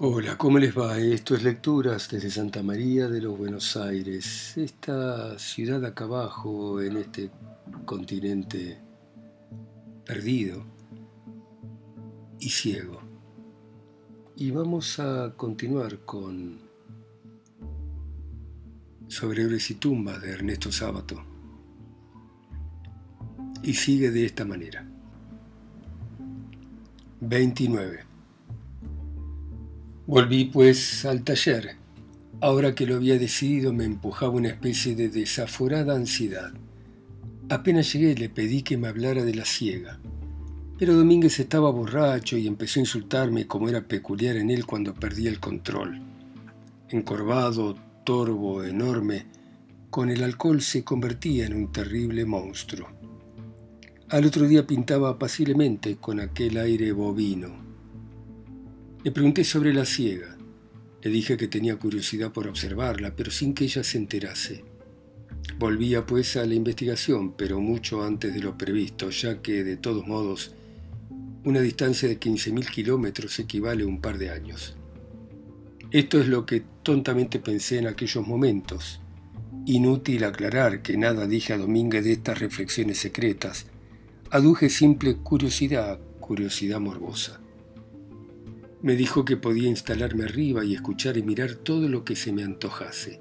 Hola, ¿cómo les va? Esto es Lecturas desde Santa María de los Buenos Aires, esta ciudad acá abajo en este continente perdido y ciego. Y vamos a continuar con Sobre y tumbas de Ernesto Sábato. Y sigue de esta manera. 29. Volví pues al taller. Ahora que lo había decidido me empujaba una especie de desaforada ansiedad. Apenas llegué le pedí que me hablara de la ciega. Pero Domínguez estaba borracho y empezó a insultarme como era peculiar en él cuando perdía el control. Encorvado, torvo, enorme, con el alcohol se convertía en un terrible monstruo. Al otro día pintaba apaciblemente con aquel aire bovino, le pregunté sobre la ciega. Le dije que tenía curiosidad por observarla, pero sin que ella se enterase. Volvía pues a la investigación, pero mucho antes de lo previsto, ya que, de todos modos, una distancia de 15.000 kilómetros equivale a un par de años. Esto es lo que tontamente pensé en aquellos momentos. Inútil aclarar que nada dije a Domínguez de estas reflexiones secretas. Aduje simple curiosidad, curiosidad morbosa. Me dijo que podía instalarme arriba y escuchar y mirar todo lo que se me antojase.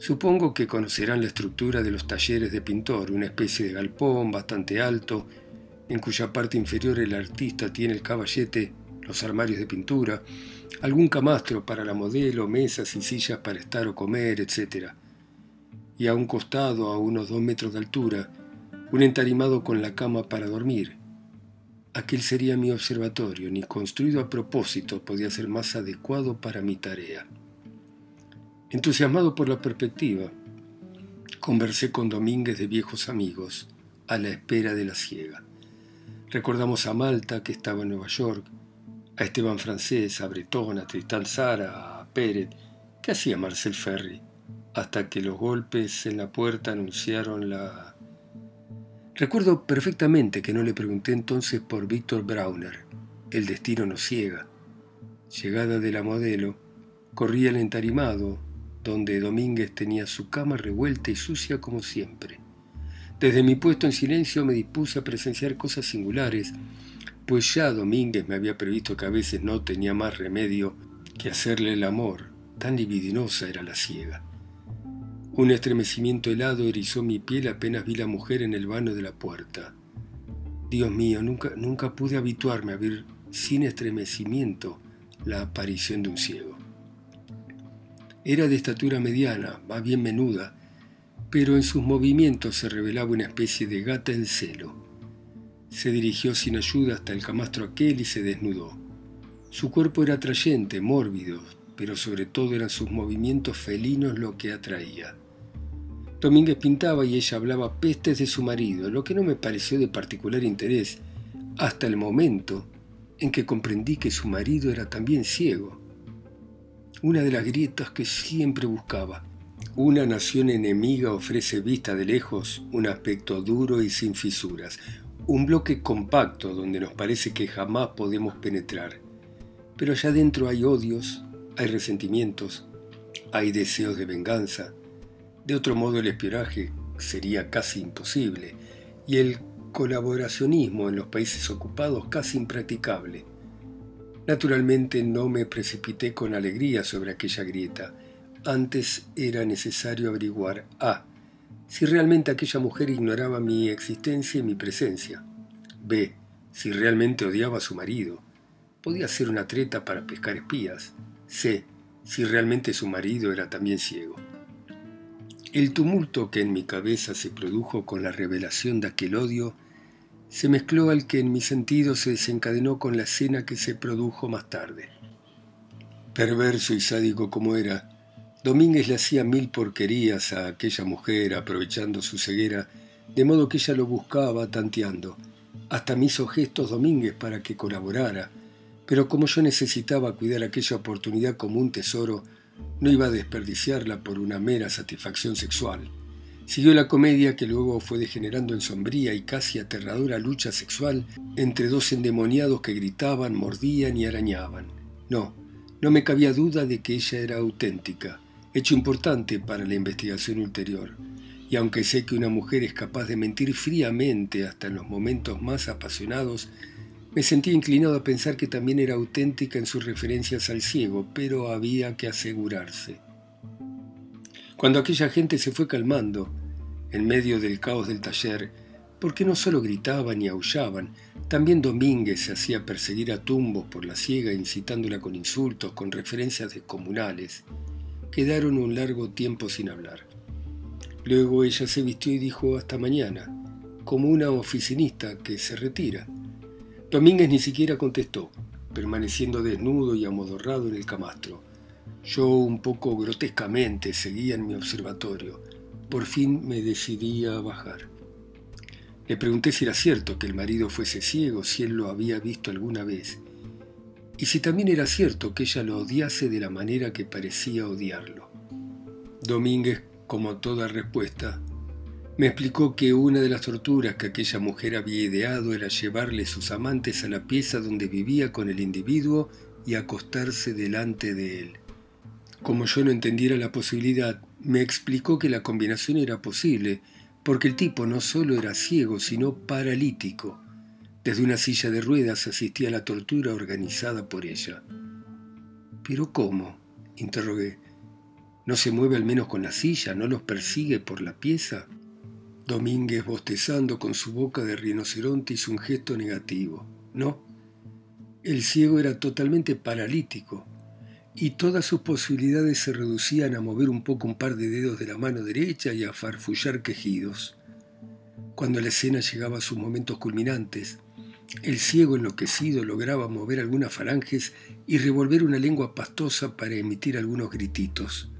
Supongo que conocerán la estructura de los talleres de pintor, una especie de galpón bastante alto, en cuya parte inferior el artista tiene el caballete, los armarios de pintura, algún camastro para la modelo, mesas y sillas para estar o comer, etc. Y a un costado, a unos dos metros de altura, un entarimado con la cama para dormir, Aquel sería mi observatorio, ni construido a propósito podía ser más adecuado para mi tarea. Entusiasmado por la perspectiva, conversé con Domínguez de viejos amigos, a la espera de la ciega. Recordamos a Malta, que estaba en Nueva York, a Esteban Francés, a Bretón, a Tristán Sara, a Pérez, que hacía Marcel Ferry, hasta que los golpes en la puerta anunciaron la Recuerdo perfectamente que no le pregunté entonces por Víctor Brauner. El destino nos ciega. Llegada de la modelo, corría el entarimado, donde Domínguez tenía su cama revuelta y sucia como siempre. Desde mi puesto en silencio me dispuse a presenciar cosas singulares, pues ya Domínguez me había previsto que a veces no tenía más remedio que hacerle el amor, tan libidinosa era la ciega. Un estremecimiento helado erizó mi piel apenas vi la mujer en el vano de la puerta. Dios mío, nunca, nunca pude habituarme a ver sin estremecimiento la aparición de un ciego. Era de estatura mediana, más bien menuda, pero en sus movimientos se revelaba una especie de gata en celo. Se dirigió sin ayuda hasta el camastro aquel y se desnudó. Su cuerpo era atrayente, mórbido, pero sobre todo eran sus movimientos felinos lo que atraía. Domínguez pintaba y ella hablaba pestes de su marido, lo que no me pareció de particular interés, hasta el momento en que comprendí que su marido era también ciego. Una de las grietas que siempre buscaba. Una nación enemiga ofrece vista de lejos un aspecto duro y sin fisuras, un bloque compacto donde nos parece que jamás podemos penetrar. Pero allá adentro hay odios, hay resentimientos, hay deseos de venganza, de otro modo el espionaje sería casi imposible y el colaboracionismo en los países ocupados casi impracticable. Naturalmente no me precipité con alegría sobre aquella grieta. Antes era necesario averiguar A. Si realmente aquella mujer ignoraba mi existencia y mi presencia. B. Si realmente odiaba a su marido. Podía ser una treta para pescar espías. C. Si realmente su marido era también ciego. El tumulto que en mi cabeza se produjo con la revelación de aquel odio se mezcló al que en mi sentido se desencadenó con la escena que se produjo más tarde. Perverso y sádico como era, Domínguez le hacía mil porquerías a aquella mujer aprovechando su ceguera, de modo que ella lo buscaba tanteando. Hasta me hizo gestos Domínguez para que colaborara, pero como yo necesitaba cuidar aquella oportunidad como un tesoro, no iba a desperdiciarla por una mera satisfacción sexual. Siguió la comedia que luego fue degenerando en sombría y casi aterradora lucha sexual entre dos endemoniados que gritaban, mordían y arañaban. No, no me cabía duda de que ella era auténtica, hecho importante para la investigación ulterior. Y aunque sé que una mujer es capaz de mentir fríamente hasta en los momentos más apasionados, me sentí inclinado a pensar que también era auténtica en sus referencias al ciego, pero había que asegurarse. Cuando aquella gente se fue calmando, en medio del caos del taller, porque no solo gritaban y aullaban, también Domínguez se hacía perseguir a tumbos por la ciega, incitándola con insultos, con referencias descomunales. Quedaron un largo tiempo sin hablar. Luego ella se vistió y dijo hasta mañana, como una oficinista que se retira. Domínguez ni siquiera contestó, permaneciendo desnudo y amodorrado en el camastro. Yo, un poco grotescamente, seguía en mi observatorio. Por fin me decidí a bajar. Le pregunté si era cierto que el marido fuese ciego, si él lo había visto alguna vez, y si también era cierto que ella lo odiase de la manera que parecía odiarlo. Domínguez, como toda respuesta, me explicó que una de las torturas que aquella mujer había ideado era llevarle sus amantes a la pieza donde vivía con el individuo y acostarse delante de él. Como yo no entendiera la posibilidad, me explicó que la combinación era posible, porque el tipo no solo era ciego, sino paralítico. Desde una silla de ruedas asistía a la tortura organizada por ella. ¿Pero cómo? interrogué. ¿No se mueve al menos con la silla? ¿No los persigue por la pieza? Domínguez, bostezando con su boca de rinoceronte, hizo un gesto negativo. No, el ciego era totalmente paralítico y todas sus posibilidades se reducían a mover un poco un par de dedos de la mano derecha y a farfullar quejidos. Cuando la escena llegaba a sus momentos culminantes, el ciego enloquecido lograba mover algunas falanges y revolver una lengua pastosa para emitir algunos grititos.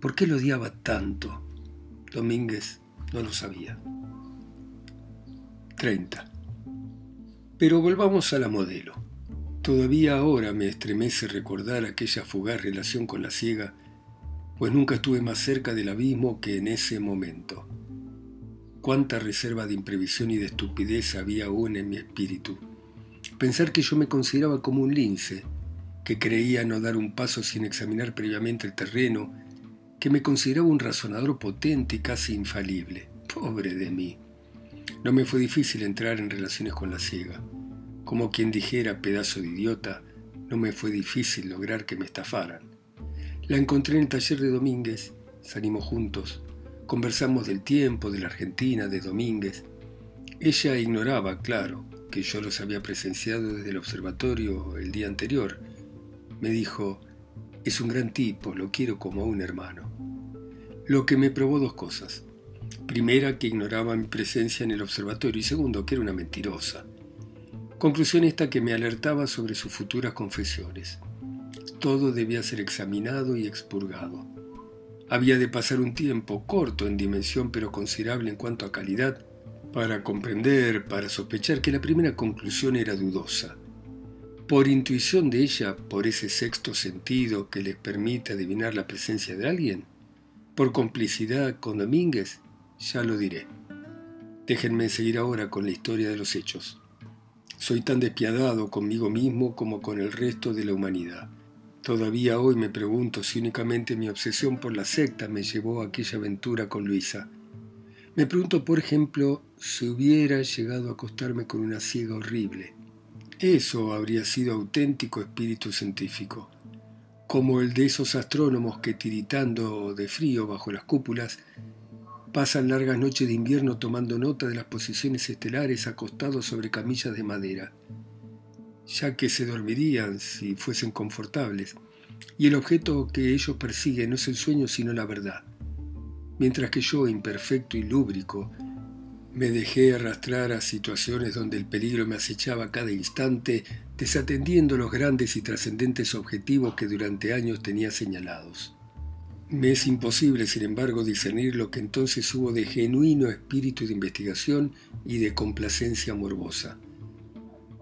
¿Por qué lo odiaba tanto? Domínguez no lo sabía. 30. Pero volvamos a la modelo. Todavía ahora me estremece recordar aquella fugaz relación con la ciega, pues nunca estuve más cerca del abismo que en ese momento. Cuánta reserva de imprevisión y de estupidez había aún en mi espíritu. Pensar que yo me consideraba como un lince, que creía no dar un paso sin examinar previamente el terreno que me consideraba un razonador potente y casi infalible. Pobre de mí. No me fue difícil entrar en relaciones con la ciega. Como quien dijera, pedazo de idiota, no me fue difícil lograr que me estafaran. La encontré en el taller de Domínguez, salimos juntos, conversamos del tiempo, de la Argentina, de Domínguez. Ella ignoraba, claro, que yo los había presenciado desde el observatorio el día anterior. Me dijo, es un gran tipo, lo quiero como a un hermano lo que me probó dos cosas. Primera, que ignoraba mi presencia en el observatorio y segundo, que era una mentirosa. Conclusión esta que me alertaba sobre sus futuras confesiones. Todo debía ser examinado y expurgado. Había de pasar un tiempo corto en dimensión pero considerable en cuanto a calidad para comprender, para sospechar que la primera conclusión era dudosa. Por intuición de ella, por ese sexto sentido que les permite adivinar la presencia de alguien, por complicidad con Domínguez, ya lo diré. Déjenme seguir ahora con la historia de los hechos. Soy tan despiadado conmigo mismo como con el resto de la humanidad. Todavía hoy me pregunto si únicamente mi obsesión por la secta me llevó a aquella aventura con Luisa. Me pregunto, por ejemplo, si hubiera llegado a acostarme con una ciega horrible. Eso habría sido auténtico espíritu científico como el de esos astrónomos que tiritando de frío bajo las cúpulas pasan largas noches de invierno tomando nota de las posiciones estelares acostados sobre camillas de madera, ya que se dormirían si fuesen confortables, y el objeto que ellos persiguen no es el sueño sino la verdad, mientras que yo, imperfecto y lúbrico, me dejé arrastrar a situaciones donde el peligro me acechaba cada instante, desatendiendo los grandes y trascendentes objetivos que durante años tenía señalados. Me es imposible, sin embargo, discernir lo que entonces hubo de genuino espíritu de investigación y de complacencia morbosa.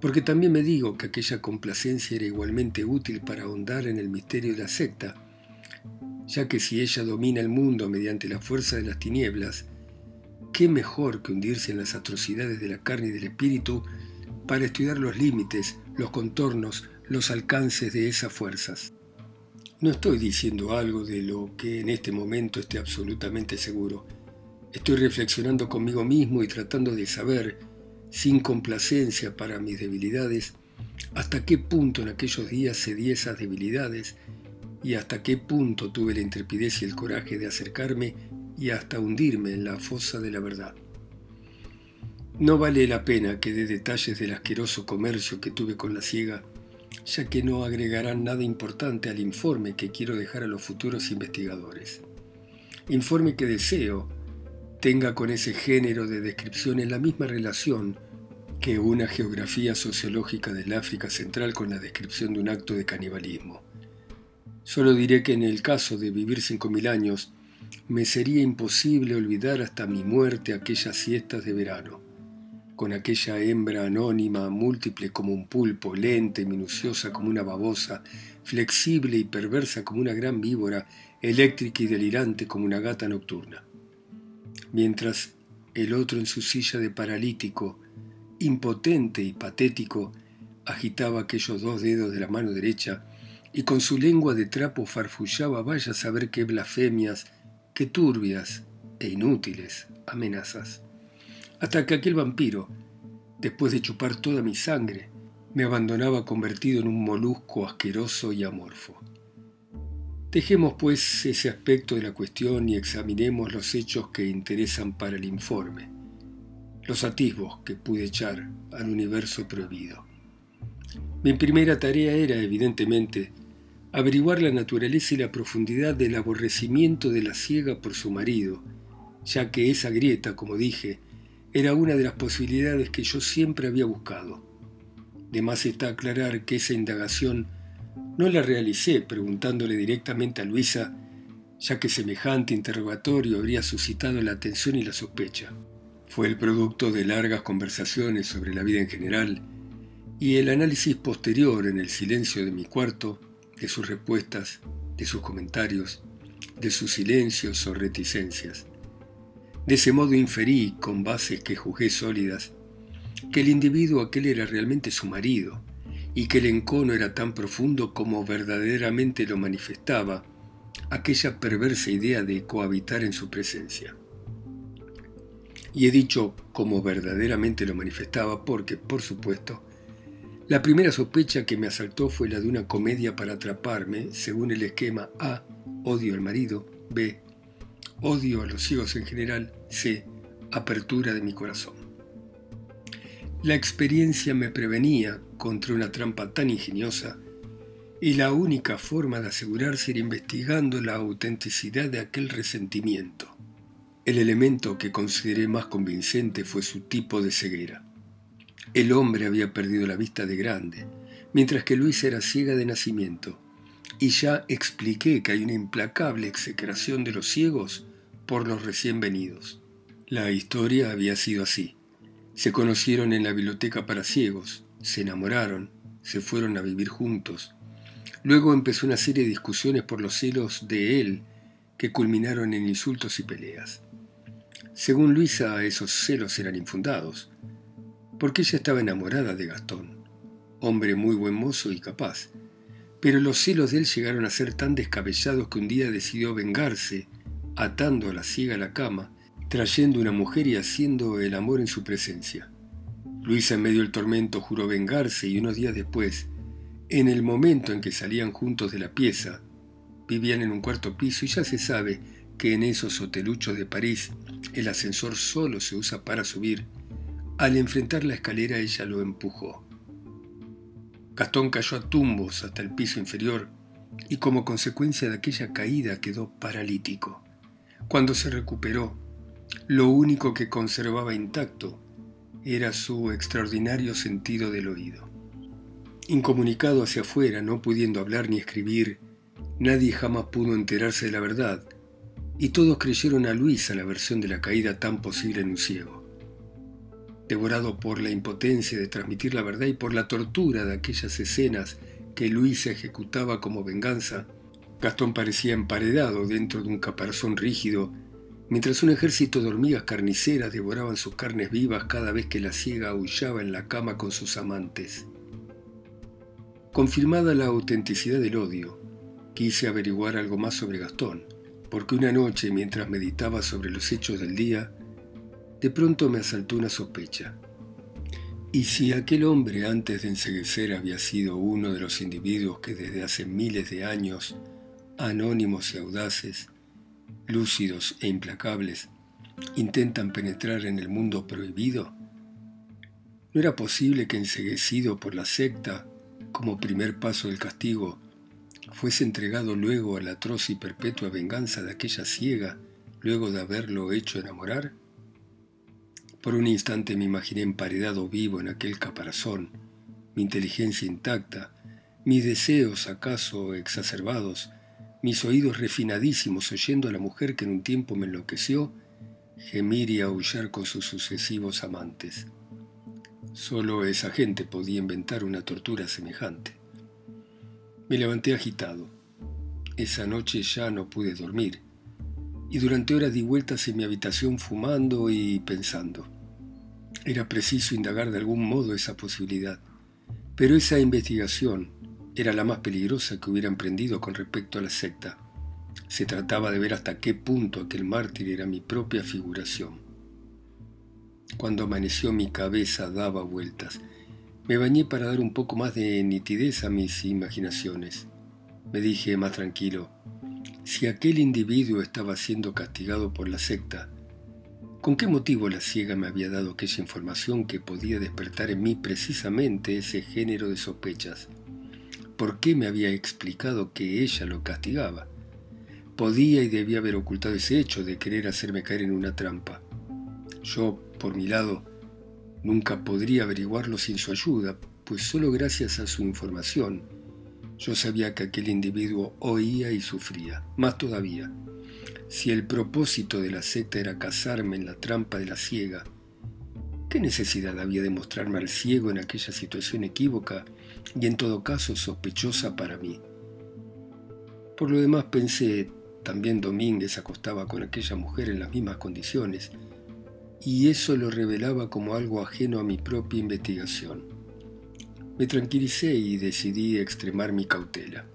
Porque también me digo que aquella complacencia era igualmente útil para ahondar en el misterio de la secta, ya que si ella domina el mundo mediante la fuerza de las tinieblas, ¿Qué mejor que hundirse en las atrocidades de la carne y del espíritu para estudiar los límites, los contornos, los alcances de esas fuerzas. No estoy diciendo algo de lo que en este momento esté absolutamente seguro. Estoy reflexionando conmigo mismo y tratando de saber, sin complacencia para mis debilidades, hasta qué punto en aquellos días cedí esas debilidades y hasta qué punto tuve la intrepidez y el coraje de acercarme y hasta hundirme en la fosa de la verdad. No vale la pena que dé detalles del asqueroso comercio que tuve con la ciega, ya que no agregarán nada importante al informe que quiero dejar a los futuros investigadores. Informe que deseo tenga con ese género de descripciones la misma relación que una geografía sociológica del África Central con la descripción de un acto de canibalismo. Solo diré que en el caso de vivir cinco mil años, me sería imposible olvidar hasta mi muerte aquellas siestas de verano, con aquella hembra anónima, múltiple como un pulpo, lenta y minuciosa como una babosa, flexible y perversa como una gran víbora, eléctrica y delirante como una gata nocturna. Mientras el otro en su silla de paralítico, impotente y patético, agitaba aquellos dos dedos de la mano derecha y con su lengua de trapo farfullaba vaya a saber qué blasfemias, qué turbias e inútiles amenazas. Hasta que aquel vampiro, después de chupar toda mi sangre, me abandonaba convertido en un molusco asqueroso y amorfo. Dejemos pues ese aspecto de la cuestión y examinemos los hechos que interesan para el informe, los atisbos que pude echar al universo prohibido. Mi primera tarea era, evidentemente, averiguar la naturaleza y la profundidad del aborrecimiento de la ciega por su marido, ya que esa grieta, como dije, era una de las posibilidades que yo siempre había buscado. De más está aclarar que esa indagación no la realicé preguntándole directamente a Luisa, ya que semejante interrogatorio habría suscitado la atención y la sospecha. Fue el producto de largas conversaciones sobre la vida en general y el análisis posterior en el silencio de mi cuarto de sus respuestas, de sus comentarios, de sus silencios o reticencias. De ese modo inferí, con bases que juzgué sólidas, que el individuo aquel era realmente su marido y que el encono era tan profundo como verdaderamente lo manifestaba aquella perversa idea de cohabitar en su presencia. Y he dicho como verdaderamente lo manifestaba porque, por supuesto, la primera sospecha que me asaltó fue la de una comedia para atraparme, según el esquema A, odio al marido, B, odio a los ciegos en general, C, apertura de mi corazón. La experiencia me prevenía contra una trampa tan ingeniosa y la única forma de asegurarse era investigando la autenticidad de aquel resentimiento. El elemento que consideré más convincente fue su tipo de ceguera. El hombre había perdido la vista de grande, mientras que Luis era ciega de nacimiento, y ya expliqué que hay una implacable execración de los ciegos por los recién venidos. La historia había sido así. Se conocieron en la biblioteca para ciegos, se enamoraron, se fueron a vivir juntos. Luego empezó una serie de discusiones por los celos de él que culminaron en insultos y peleas. Según Luisa, esos celos eran infundados porque ella estaba enamorada de Gastón, hombre muy buen mozo y capaz, pero los celos de él llegaron a ser tan descabellados que un día decidió vengarse, atando a la ciega a la cama, trayendo una mujer y haciendo el amor en su presencia. Luisa en medio del tormento juró vengarse y unos días después, en el momento en que salían juntos de la pieza, vivían en un cuarto piso y ya se sabe que en esos hoteluchos de París el ascensor solo se usa para subir al enfrentar la escalera ella lo empujó. Gastón cayó a tumbos hasta el piso inferior y como consecuencia de aquella caída quedó paralítico. Cuando se recuperó, lo único que conservaba intacto era su extraordinario sentido del oído. Incomunicado hacia afuera, no pudiendo hablar ni escribir, nadie jamás pudo enterarse de la verdad, y todos creyeron a Luisa la versión de la caída tan posible en un ciego devorado por la impotencia de transmitir la verdad y por la tortura de aquellas escenas que Luisa ejecutaba como venganza, Gastón parecía emparedado dentro de un caparazón rígido, mientras un ejército de hormigas carniceras devoraban sus carnes vivas cada vez que la ciega aullaba en la cama con sus amantes. Confirmada la autenticidad del odio, quise averiguar algo más sobre Gastón, porque una noche, mientras meditaba sobre los hechos del día, de pronto me asaltó una sospecha. ¿Y si aquel hombre antes de enseguecer había sido uno de los individuos que desde hace miles de años, anónimos y audaces, lúcidos e implacables, intentan penetrar en el mundo prohibido? ¿No era posible que enseguecido por la secta, como primer paso del castigo, fuese entregado luego a la atroz y perpetua venganza de aquella ciega, luego de haberlo hecho enamorar? Por un instante me imaginé emparedado vivo en aquel caparazón, mi inteligencia intacta, mis deseos acaso exacerbados, mis oídos refinadísimos oyendo a la mujer que en un tiempo me enloqueció, gemir y aullar con sus sucesivos amantes. Solo esa gente podía inventar una tortura semejante. Me levanté agitado. Esa noche ya no pude dormir y durante horas di vueltas en mi habitación fumando y pensando. Era preciso indagar de algún modo esa posibilidad, pero esa investigación era la más peligrosa que hubiera emprendido con respecto a la secta. Se trataba de ver hasta qué punto aquel mártir era mi propia figuración. Cuando amaneció mi cabeza daba vueltas. Me bañé para dar un poco más de nitidez a mis imaginaciones. Me dije más tranquilo, si aquel individuo estaba siendo castigado por la secta, ¿con qué motivo la ciega me había dado aquella información que podía despertar en mí precisamente ese género de sospechas? ¿Por qué me había explicado que ella lo castigaba? Podía y debía haber ocultado ese hecho de querer hacerme caer en una trampa. Yo, por mi lado, nunca podría averiguarlo sin su ayuda, pues solo gracias a su información yo sabía que aquel individuo oía y sufría. Más todavía, si el propósito de la secta era casarme en la trampa de la ciega, ¿qué necesidad había de mostrarme al ciego en aquella situación equívoca y en todo caso sospechosa para mí? Por lo demás pensé, también Domínguez acostaba con aquella mujer en las mismas condiciones, y eso lo revelaba como algo ajeno a mi propia investigación. Me tranquilicé y decidí extremar mi cautela.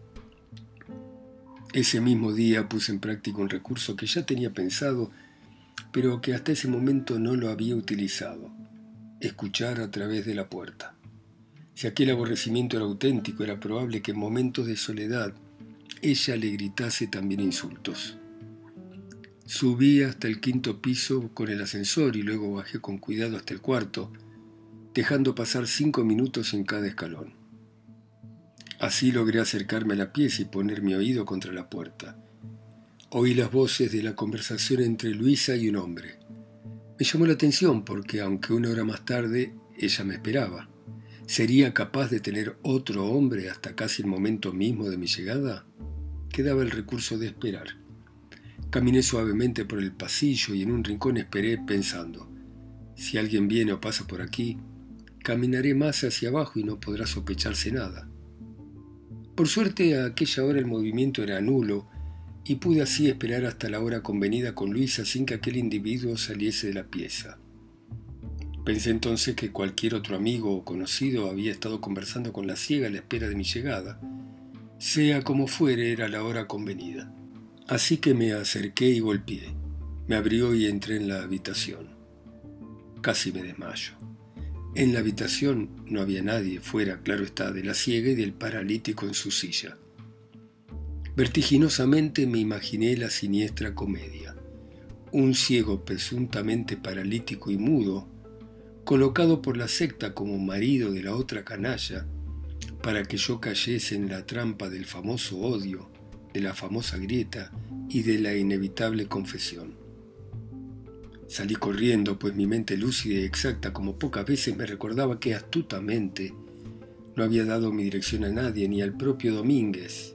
Ese mismo día puse en práctica un recurso que ya tenía pensado, pero que hasta ese momento no lo había utilizado, escuchar a través de la puerta. Si aquel aborrecimiento era auténtico, era probable que en momentos de soledad ella le gritase también insultos. Subí hasta el quinto piso con el ascensor y luego bajé con cuidado hasta el cuarto, dejando pasar cinco minutos en cada escalón. Así logré acercarme a la pieza y poner mi oído contra la puerta. Oí las voces de la conversación entre Luisa y un hombre. Me llamó la atención porque, aunque una hora más tarde, ella me esperaba. ¿Sería capaz de tener otro hombre hasta casi el momento mismo de mi llegada? Quedaba el recurso de esperar. Caminé suavemente por el pasillo y en un rincón esperé pensando, si alguien viene o pasa por aquí, Caminaré más hacia abajo y no podrá sospecharse nada. Por suerte a aquella hora el movimiento era nulo y pude así esperar hasta la hora convenida con Luisa sin que aquel individuo saliese de la pieza. Pensé entonces que cualquier otro amigo o conocido había estado conversando con la ciega a la espera de mi llegada. Sea como fuere, era la hora convenida. Así que me acerqué y golpeé. Me abrió y entré en la habitación. Casi me desmayo. En la habitación no había nadie, fuera, claro está, de la ciega y del paralítico en su silla. Vertiginosamente me imaginé la siniestra comedia. Un ciego presuntamente paralítico y mudo, colocado por la secta como marido de la otra canalla, para que yo cayese en la trampa del famoso odio, de la famosa grieta y de la inevitable confesión. Salí corriendo, pues mi mente lúcida y exacta como pocas veces me recordaba que astutamente no había dado mi dirección a nadie, ni al propio Domínguez,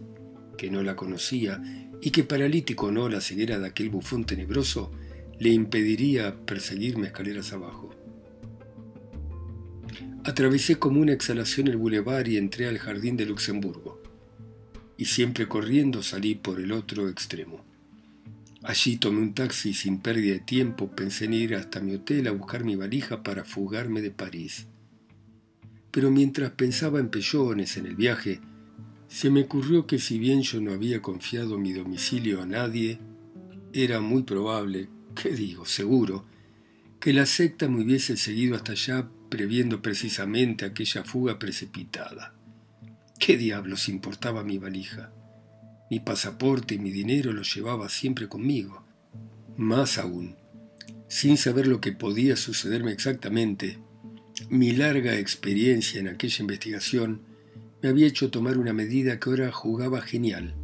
que no la conocía, y que paralítico o no la ceguera de aquel bufón tenebroso le impediría perseguirme escaleras abajo. Atravesé como una exhalación el bulevar y entré al jardín de Luxemburgo, y siempre corriendo salí por el otro extremo. Allí tomé un taxi sin pérdida de tiempo, pensé en ir hasta mi hotel a buscar mi valija para fugarme de París. pero mientras pensaba en pellones, en el viaje, se me ocurrió que si bien yo no había confiado mi domicilio a nadie, era muy probable, ¿qué digo? Seguro, que la secta me hubiese seguido hasta allá previendo precisamente aquella fuga precipitada. ¿Qué diablos importaba mi valija? Mi pasaporte y mi dinero los llevaba siempre conmigo. Más aún, sin saber lo que podía sucederme exactamente, mi larga experiencia en aquella investigación me había hecho tomar una medida que ahora jugaba genial.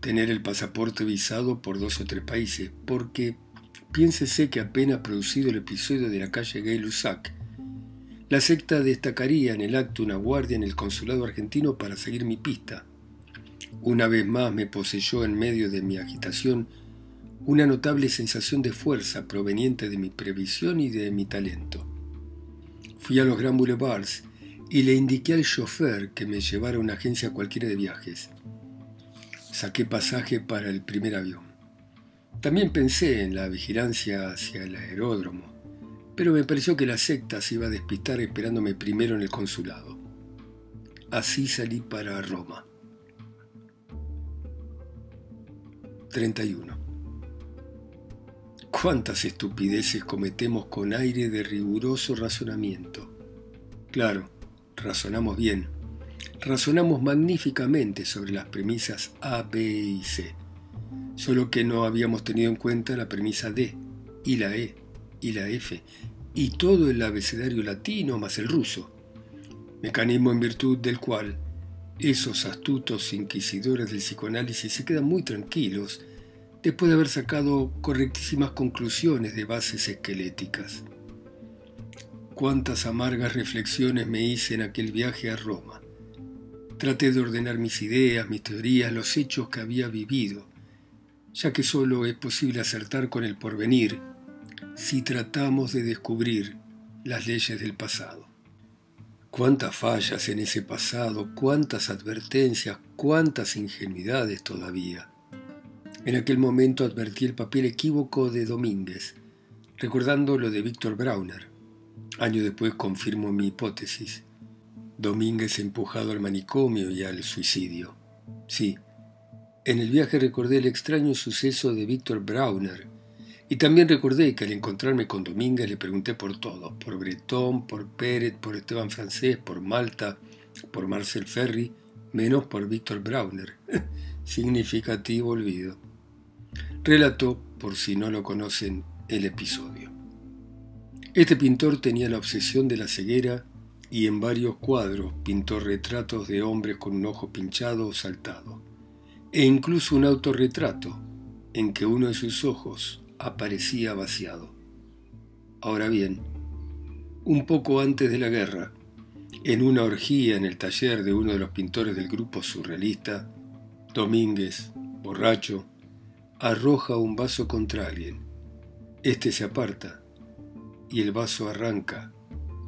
Tener el pasaporte visado por dos o tres países, porque piénsese que apenas producido el episodio de la calle Gay-Lussac, la secta destacaría en el acto una guardia en el consulado argentino para seguir mi pista. Una vez más me poseyó en medio de mi agitación una notable sensación de fuerza proveniente de mi previsión y de mi talento. Fui a los Gran Boulevards y le indiqué al chofer que me llevara a una agencia cualquiera de viajes. Saqué pasaje para el primer avión. También pensé en la vigilancia hacia el aeródromo, pero me pareció que la secta se iba a despistar esperándome primero en el consulado. Así salí para Roma. 31. ¿Cuántas estupideces cometemos con aire de riguroso razonamiento? Claro, razonamos bien. Razonamos magníficamente sobre las premisas A, B y C. Solo que no habíamos tenido en cuenta la premisa D, y la E, y la F, y todo el abecedario latino más el ruso. Mecanismo en virtud del cual esos astutos inquisidores del psicoanálisis se quedan muy tranquilos después de haber sacado correctísimas conclusiones de bases esqueléticas cuántas amargas reflexiones me hice en aquel viaje a Roma. Traté de ordenar mis ideas, mis teorías, los hechos que había vivido, ya que solo es posible acertar con el porvenir si tratamos de descubrir las leyes del pasado. Cuántas fallas en ese pasado, cuántas advertencias, cuántas ingenuidades todavía. En aquel momento advertí el papel equívoco de Domínguez, recordando lo de Víctor Brauner. Año después confirmo mi hipótesis. Domínguez empujado al manicomio y al suicidio. Sí, en el viaje recordé el extraño suceso de Víctor Brauner y también recordé que al encontrarme con Domínguez le pregunté por todo, por Bretón, por Pérez, por Esteban Francés, por Malta, por Marcel Ferry, menos por Víctor Brauner. Significativo olvido. Relató, por si no lo conocen, el episodio. Este pintor tenía la obsesión de la ceguera y en varios cuadros pintó retratos de hombres con un ojo pinchado o saltado, e incluso un autorretrato en que uno de sus ojos aparecía vaciado. Ahora bien, un poco antes de la guerra, en una orgía en el taller de uno de los pintores del grupo surrealista, Domínguez, borracho, arroja un vaso contra alguien. Este se aparta y el vaso arranca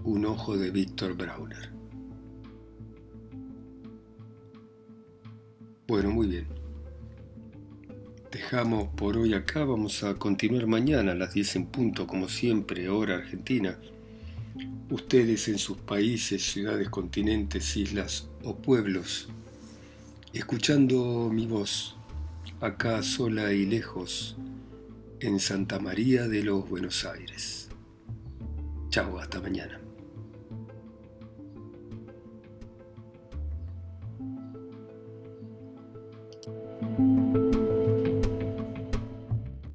un ojo de Víctor Brauner. Bueno, muy bien. Dejamos por hoy acá, vamos a continuar mañana a las 10 en punto, como siempre, hora argentina. Ustedes en sus países, ciudades, continentes, islas o pueblos, escuchando mi voz, acá sola y lejos, en Santa María de los Buenos Aires. Chao, hasta mañana.